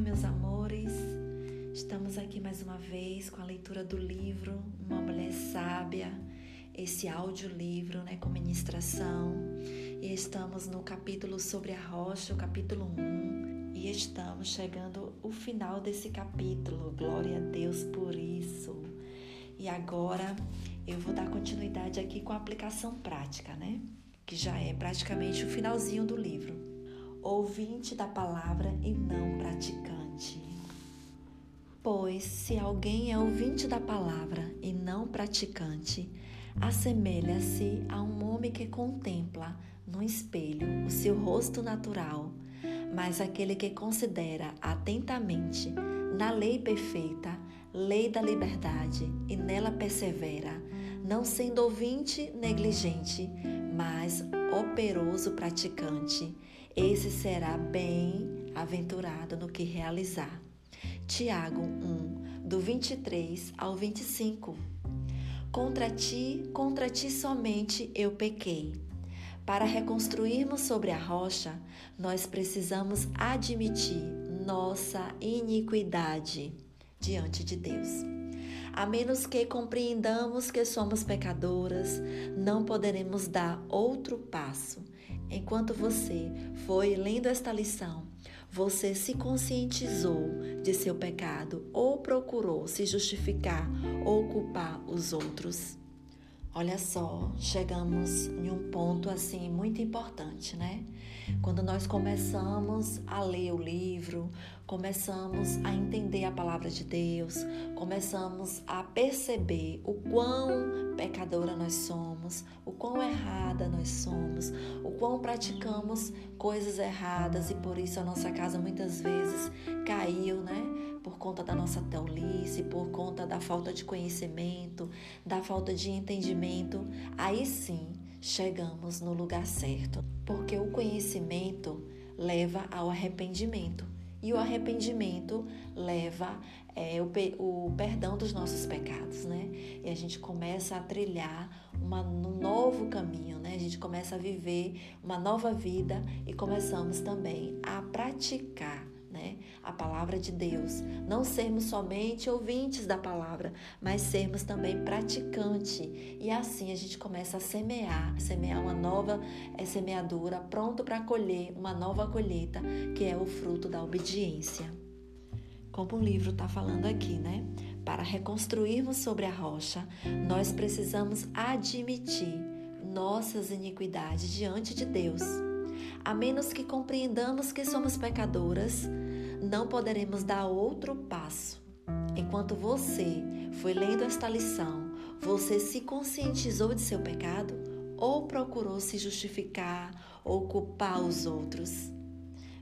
Oi, meus amores. Estamos aqui mais uma vez com a leitura do livro Uma Mulher Sábia, esse audiolivro, né, com ministração. E estamos no capítulo sobre a rocha, o capítulo 1. E estamos chegando ao final desse capítulo. Glória a Deus por isso. E agora eu vou dar continuidade aqui com a aplicação prática, né? Que já é praticamente o finalzinho do livro ouvinte da palavra e não praticante. Pois se alguém é ouvinte da palavra e não praticante, assemelha-se a um homem que contempla no espelho o seu rosto natural, mas aquele que considera atentamente na lei perfeita, lei da liberdade, e nela persevera, não sendo ouvinte negligente, mas operoso praticante, esse será bem-aventurado no que realizar. Tiago 1, do 23 ao 25. Contra ti, contra ti somente eu pequei. Para reconstruirmos sobre a rocha, nós precisamos admitir nossa iniquidade diante de Deus. A menos que compreendamos que somos pecadoras, não poderemos dar outro passo. Enquanto você foi lendo esta lição, você se conscientizou de seu pecado ou procurou se justificar ou culpar os outros? Olha só, chegamos em um ponto assim muito importante, né? Quando nós começamos a ler o livro, começamos a entender a palavra de Deus, começamos a perceber o quão pecadora nós somos, o quão errada nós somos, o quão praticamos coisas erradas e por isso a nossa casa muitas vezes caiu, né? por conta da nossa tolice, por conta da falta de conhecimento, da falta de entendimento, aí sim chegamos no lugar certo, porque o conhecimento leva ao arrependimento e o arrependimento leva é, o, o, perdão dos nossos pecados, né? E a gente começa a trilhar uma, um novo caminho, né? A gente começa a viver uma nova vida e começamos também a praticar? A palavra de Deus. Não sermos somente ouvintes da palavra, mas sermos também praticantes. E assim a gente começa a semear, semear uma nova é, semeadura, pronto para colher uma nova colheita, que é o fruto da obediência. Como o livro está falando aqui, né? Para reconstruirmos sobre a rocha, nós precisamos admitir nossas iniquidades diante de Deus. A menos que compreendamos que somos pecadoras, não poderemos dar outro passo. Enquanto você foi lendo esta lição, você se conscientizou de seu pecado ou procurou se justificar ou culpar os outros?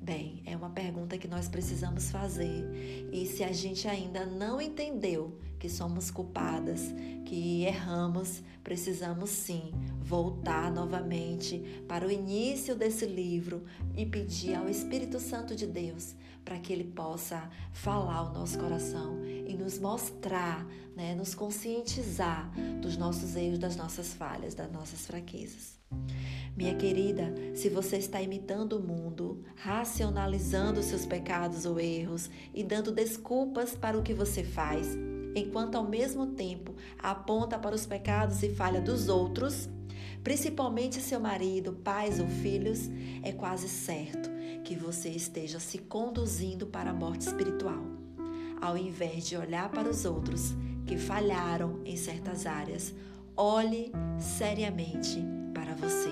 Bem, é uma pergunta que nós precisamos fazer. E se a gente ainda não entendeu que somos culpadas, que erramos, precisamos sim voltar novamente para o início desse livro e pedir ao Espírito Santo de Deus para que ele possa falar ao nosso coração e nos mostrar, né, nos conscientizar dos nossos erros, das nossas falhas, das nossas fraquezas. Minha querida, se você está imitando o mundo, racionalizando seus pecados ou erros e dando desculpas para o que você faz, enquanto ao mesmo tempo aponta para os pecados e falha dos outros, principalmente seu marido, pais ou filhos, é quase certo que você esteja se conduzindo para a morte espiritual, ao invés de olhar para os outros que falharam em certas áreas. Olhe seriamente para você.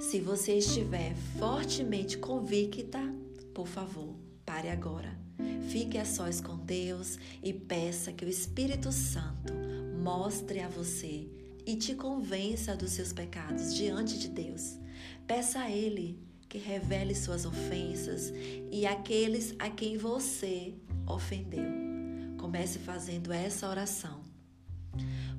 Se você estiver fortemente convicta, por favor, pare agora. Fique a sós com Deus e peça que o Espírito Santo mostre a você e te convença dos seus pecados diante de Deus. Peça a Ele que revele suas ofensas e aqueles a quem você ofendeu. Comece fazendo essa oração.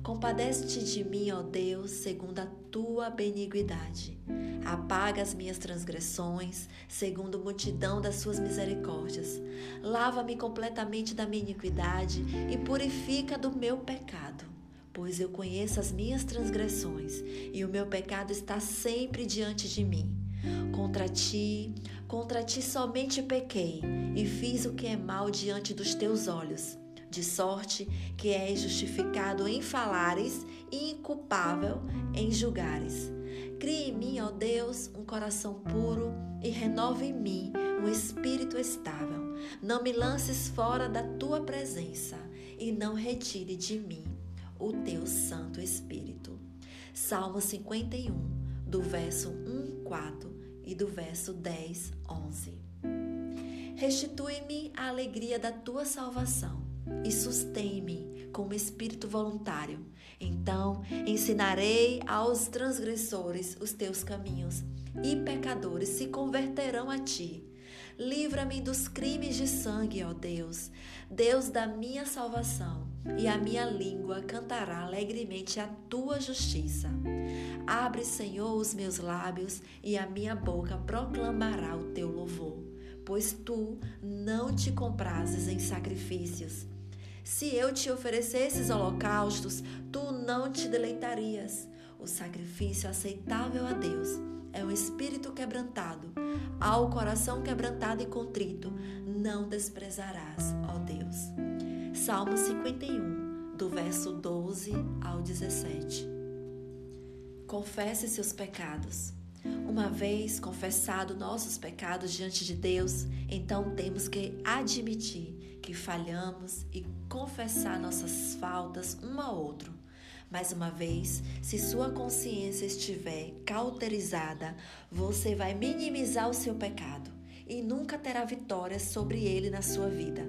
Compadece-te de mim, ó Deus, segundo a tua benignidade. Apaga as minhas transgressões, segundo a multidão das suas misericórdias. Lava-me completamente da minha iniquidade e purifica do meu pecado. Pois eu conheço as minhas transgressões e o meu pecado está sempre diante de mim. Contra ti, contra ti somente pequei e fiz o que é mal diante dos teus olhos, de sorte que és justificado em falares e inculpável em julgares. Crie em mim, ó Deus, um coração puro e renova em mim um espírito estável. Não me lances fora da tua presença e não retire de mim o teu Santo Espírito. Salmo 51, do verso 1, 4 e do verso 10, 11. Restitui-me a alegria da tua salvação e sustém-me com o espírito voluntário. Então ensinarei aos transgressores os teus caminhos e pecadores se converterão a ti. Livra-me dos crimes de sangue, ó Deus, Deus da minha salvação, e a minha língua cantará alegremente a tua justiça. Abre, Senhor, os meus lábios, e a minha boca proclamará o teu louvor, pois tu não te comprases em sacrifícios. Se eu te oferecesses holocaustos, tu não te deleitarias. O sacrifício aceitável a Deus é um espírito quebrantado. Ao coração quebrantado e contrito, não desprezarás, ó Deus. Salmo 51, do verso 12 ao 17. Confesse seus pecados. Uma vez confessado nossos pecados diante de Deus, então temos que admitir que falhamos e confessar nossas faltas um ao outro mais uma vez, se sua consciência estiver cauterizada, você vai minimizar o seu pecado e nunca terá vitória sobre ele na sua vida.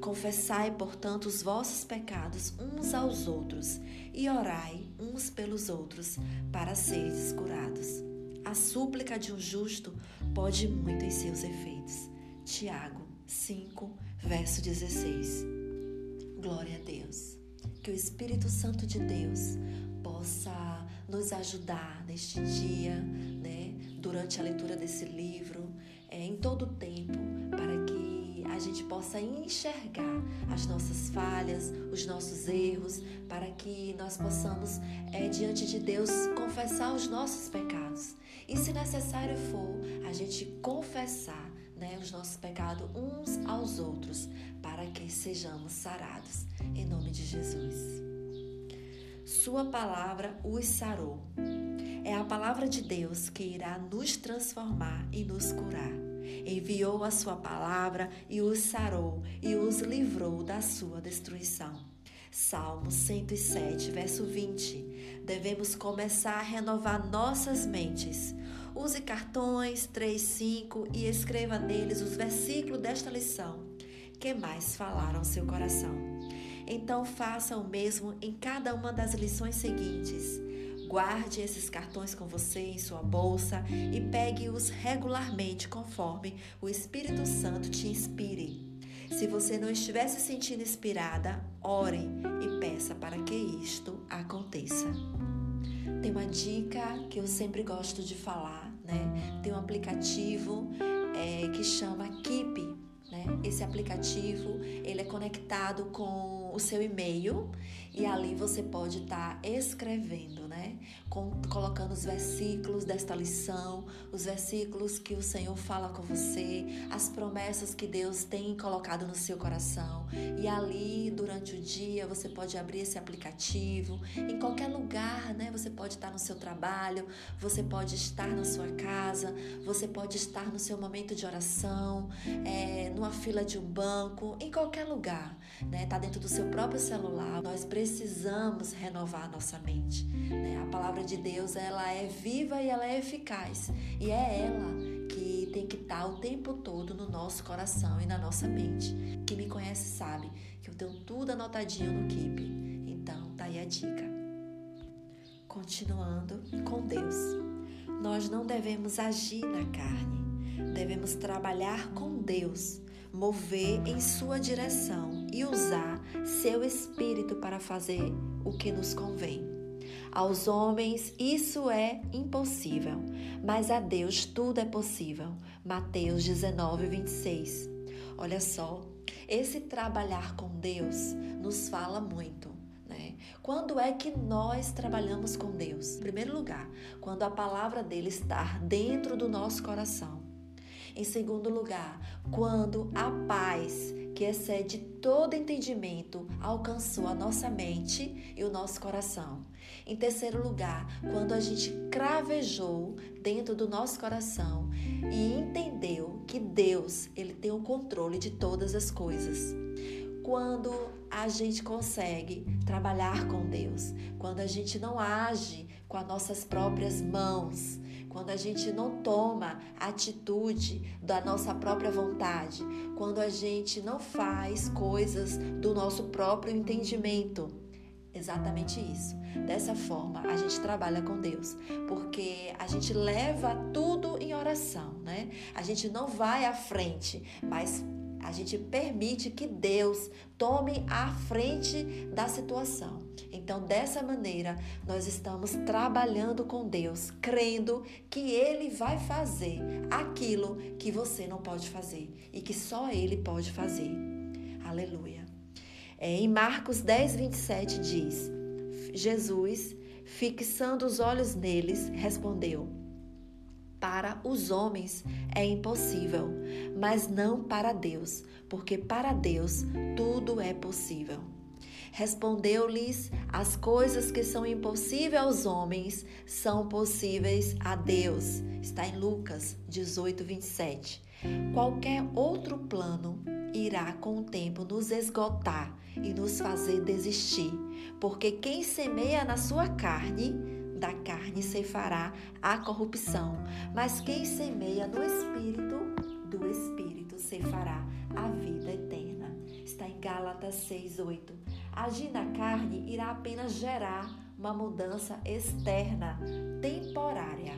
Confessai, portanto, os vossos pecados uns aos outros e orai uns pelos outros para seres curados. A súplica de um justo pode muito em seus efeitos. Tiago 5, verso 16. Glória a Deus que o Espírito Santo de Deus possa nos ajudar neste dia, né, durante a leitura desse livro, é, em todo o tempo, para que a gente possa enxergar as nossas falhas, os nossos erros, para que nós possamos, é, diante de Deus, confessar os nossos pecados. E se necessário for, a gente confessar né, os nossos pecados uns aos outros, para que sejamos sarados, em nome de Jesus. Sua palavra os sarou. É a palavra de Deus que irá nos transformar e nos curar. Enviou a sua palavra e os sarou e os livrou da sua destruição. Salmo 107, verso 20. Devemos começar a renovar nossas mentes Use cartões 3, 5 e escreva neles os versículos desta lição que mais falaram seu coração. Então faça o mesmo em cada uma das lições seguintes. Guarde esses cartões com você em sua bolsa e pegue-os regularmente conforme o Espírito Santo te inspire. Se você não estiver se sentindo inspirada, ore e peça para que isto aconteça. Tem uma dica que eu sempre gosto de falar, né? Tem um aplicativo é, que chama Keep, né? Esse aplicativo ele é conectado com o seu e-mail e ali você pode estar tá escrevendo, né? Colocando os versículos desta lição, os versículos que o Senhor fala com você, as promessas que Deus tem colocado no seu coração. E ali, durante o dia, você pode abrir esse aplicativo. Em qualquer lugar, né? Você pode estar no seu trabalho, você pode estar na sua casa, você pode estar no seu momento de oração, é, numa fila de um banco, em qualquer lugar, né? Tá dentro do seu próprio celular. Nós precisamos renovar a nossa mente. Né? A palavra de Deus ela é viva e ela é eficaz. E é ela que tem que estar o tempo todo no nosso coração e na nossa mente. Quem me conhece sabe que eu tenho tudo anotadinho no Keep. Então, tá aí a dica. Continuando com Deus. Nós não devemos agir na carne. Devemos trabalhar com Deus mover em sua direção e usar seu espírito para fazer o que nos convém. Aos homens isso é impossível, mas a Deus tudo é possível. Mateus 19, 26. Olha só, esse trabalhar com Deus nos fala muito. Né? Quando é que nós trabalhamos com Deus? Em primeiro lugar, quando a palavra dele está dentro do nosso coração. Em segundo lugar, quando a paz que excede todo entendimento alcançou a nossa mente e o nosso coração. Em terceiro lugar, quando a gente cravejou dentro do nosso coração e entendeu que Deus, ele tem o controle de todas as coisas. Quando a gente consegue trabalhar com Deus, quando a gente não age com as nossas próprias mãos, quando a gente não toma atitude da nossa própria vontade, quando a gente não faz coisas do nosso próprio entendimento. Exatamente isso. Dessa forma, a gente trabalha com Deus, porque a gente leva tudo em oração, né? A gente não vai à frente, mas a gente permite que Deus tome a frente da situação. Então, dessa maneira, nós estamos trabalhando com Deus, crendo que Ele vai fazer aquilo que você não pode fazer e que só Ele pode fazer. Aleluia. É, em Marcos 10, 27 diz: Jesus, fixando os olhos neles, respondeu para os homens é impossível, mas não para Deus, porque para Deus tudo é possível. Respondeu-lhes: As coisas que são impossíveis aos homens são possíveis a Deus. Está em Lucas 18, 27. Qualquer outro plano irá com o tempo nos esgotar e nos fazer desistir, porque quem semeia na sua carne da carne ceifará a corrupção, mas quem semeia no espírito, do espírito ceifará a vida eterna. Está em Gálatas 6:8. Agir na carne irá apenas gerar uma mudança externa, temporária,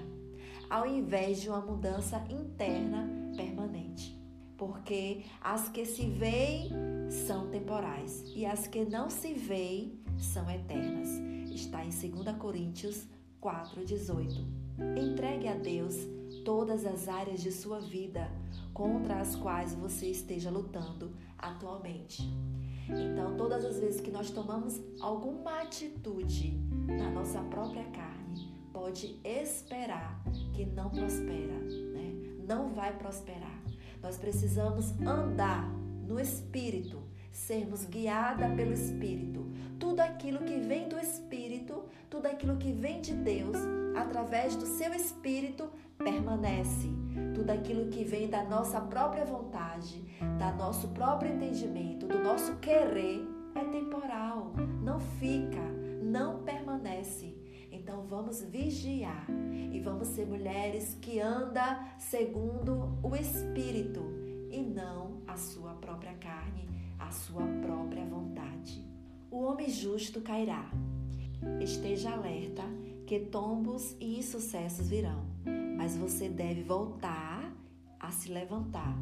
ao invés de uma mudança interna permanente. Porque as que se veem são temporais e as que não se veem são eternas. Está em 2 Coríntios 4,18. Entregue a Deus todas as áreas de sua vida contra as quais você esteja lutando atualmente. Então, todas as vezes que nós tomamos alguma atitude na nossa própria carne, pode esperar que não prospera, né? Não vai prosperar. Nós precisamos andar no espírito, sermos guiada pelo espírito. Tudo aquilo que vem do espírito tudo aquilo que vem de Deus, através do seu espírito, permanece. Tudo aquilo que vem da nossa própria vontade, da nosso próprio entendimento, do nosso querer, é temporal, não fica, não permanece. Vamos vigiar e vamos ser mulheres que andam segundo o Espírito e não a sua própria carne, a sua própria vontade. O homem justo cairá, Esteja alerta que tombos e insucessos virão, mas você deve voltar a se levantar,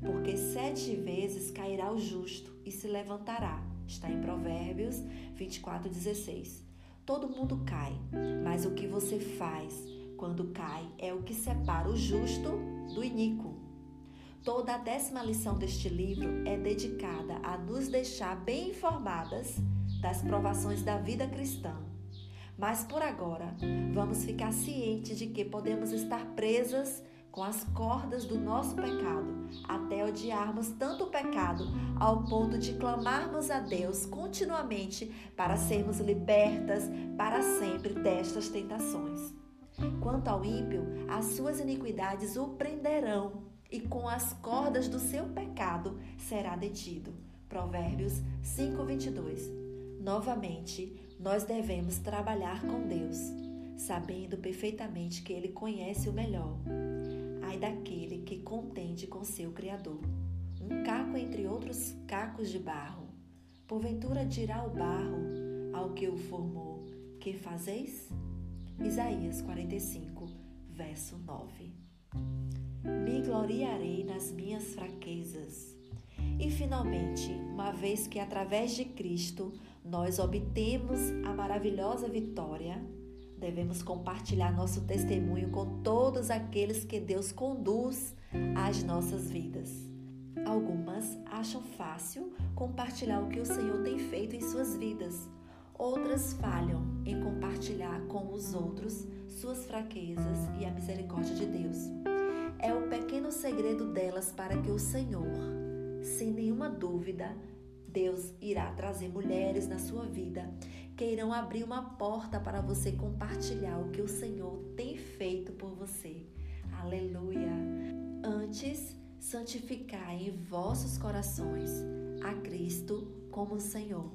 porque sete vezes cairá o justo e se levantará. Está em Provérbios 24, 16. Todo mundo cai, mas o que você faz quando cai é o que separa o justo do iníquo. Toda a décima lição deste livro é dedicada a nos deixar bem informadas das provações da vida cristã. Mas por agora, vamos ficar cientes de que podemos estar presas com as cordas do nosso pecado, até odiarmos tanto o pecado ao ponto de clamarmos a Deus continuamente para sermos libertas para sempre destas tentações. Quanto ao ímpio, as suas iniquidades o prenderão e com as cordas do seu pecado será detido. Provérbios 5:22. Novamente, nós devemos trabalhar com Deus, sabendo perfeitamente que Ele conhece o melhor. Ai daquele que contende com seu Criador, um caco entre outros cacos de barro. Porventura dirá o barro ao que o formou: Que fazeis? Isaías 45, verso 9. Me gloriarei nas minhas fraquezas. E finalmente, uma vez que através de Cristo nós obtemos a maravilhosa vitória, devemos compartilhar nosso testemunho com todos aqueles que Deus conduz às nossas vidas. Algumas acham fácil compartilhar o que o Senhor tem feito em suas vidas. Outras falham em compartilhar com os outros suas fraquezas e a misericórdia de Deus. É o pequeno segredo delas para que o Senhor, sem nenhuma dúvida, Deus irá trazer mulheres na sua vida que irão abrir uma porta para você compartilhar o que o Senhor tem feito por você. Aleluia! Antes, santificai em vossos corações a Cristo como Senhor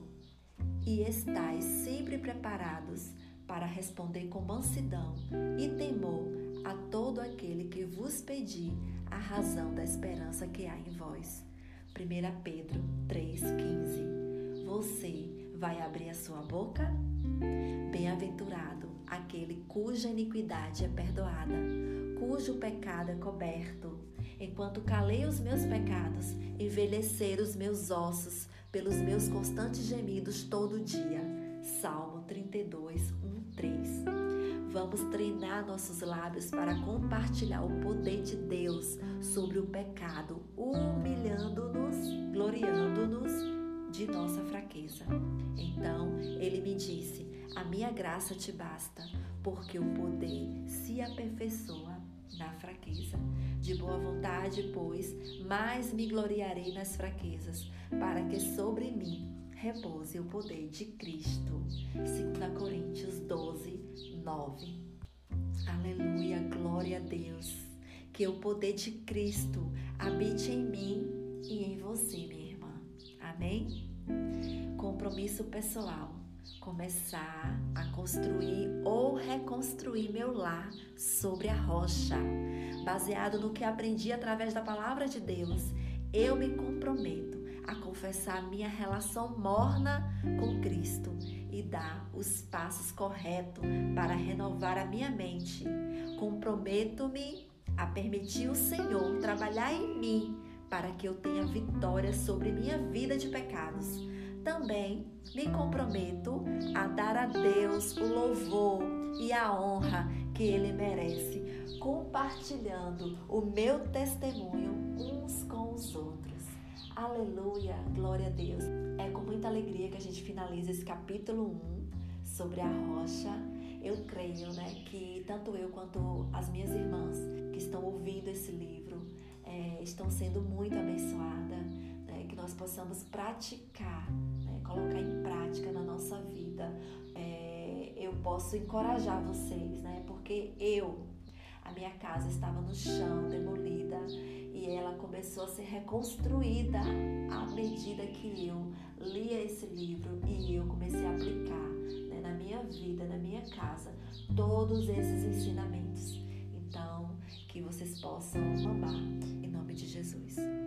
e estais sempre preparados para responder com mansidão e temor a todo aquele que vos pedir a razão da esperança que há em vós. 1 Pedro 3,15 Você vai abrir a sua boca? Bem-aventurado aquele cuja iniquidade é perdoada, cujo pecado é coberto. Enquanto calei os meus pecados, envelhecer os meus ossos pelos meus constantes gemidos todo dia. Salmo 32, 1, 3. Vamos treinar nossos lábios para compartilhar o poder de Deus sobre o pecado, humilhando-nos, gloriando-nos de nossa fraqueza. Então ele me disse: A minha graça te basta, porque o poder se aperfeiçoa na fraqueza. De boa vontade, pois, mais me gloriarei nas fraquezas, para que sobre mim repouse o poder de Cristo. 2 Coríntios 12, 9. Aleluia, glória a Deus. Que o poder de Cristo habite em mim e em você, minha irmã. Amém? Compromisso pessoal começar a construir ou reconstruir meu lar sobre a rocha. Baseado no que aprendi através da palavra de Deus, eu me comprometo a confessar minha relação morna com Cristo e dar os passos corretos para renovar a minha mente. Comprometo-me a permitir o Senhor trabalhar em mim para que eu tenha vitória sobre minha vida de pecados também me comprometo a dar a Deus o louvor e a honra que Ele merece, compartilhando o meu testemunho uns com os outros. Aleluia, glória a Deus. É com muita alegria que a gente finaliza esse capítulo 1 sobre a rocha. Eu creio, né, que tanto eu quanto as minhas irmãs que estão ouvindo esse livro é, estão sendo muito abençoadas, né, que nós possamos praticar colocar em prática na nossa vida. É, eu posso encorajar vocês, né? Porque eu, a minha casa estava no chão, demolida, e ela começou a ser reconstruída à medida que eu lia esse livro e eu comecei a aplicar né, na minha vida, na minha casa, todos esses ensinamentos. Então, que vocês possam amar de Jesus.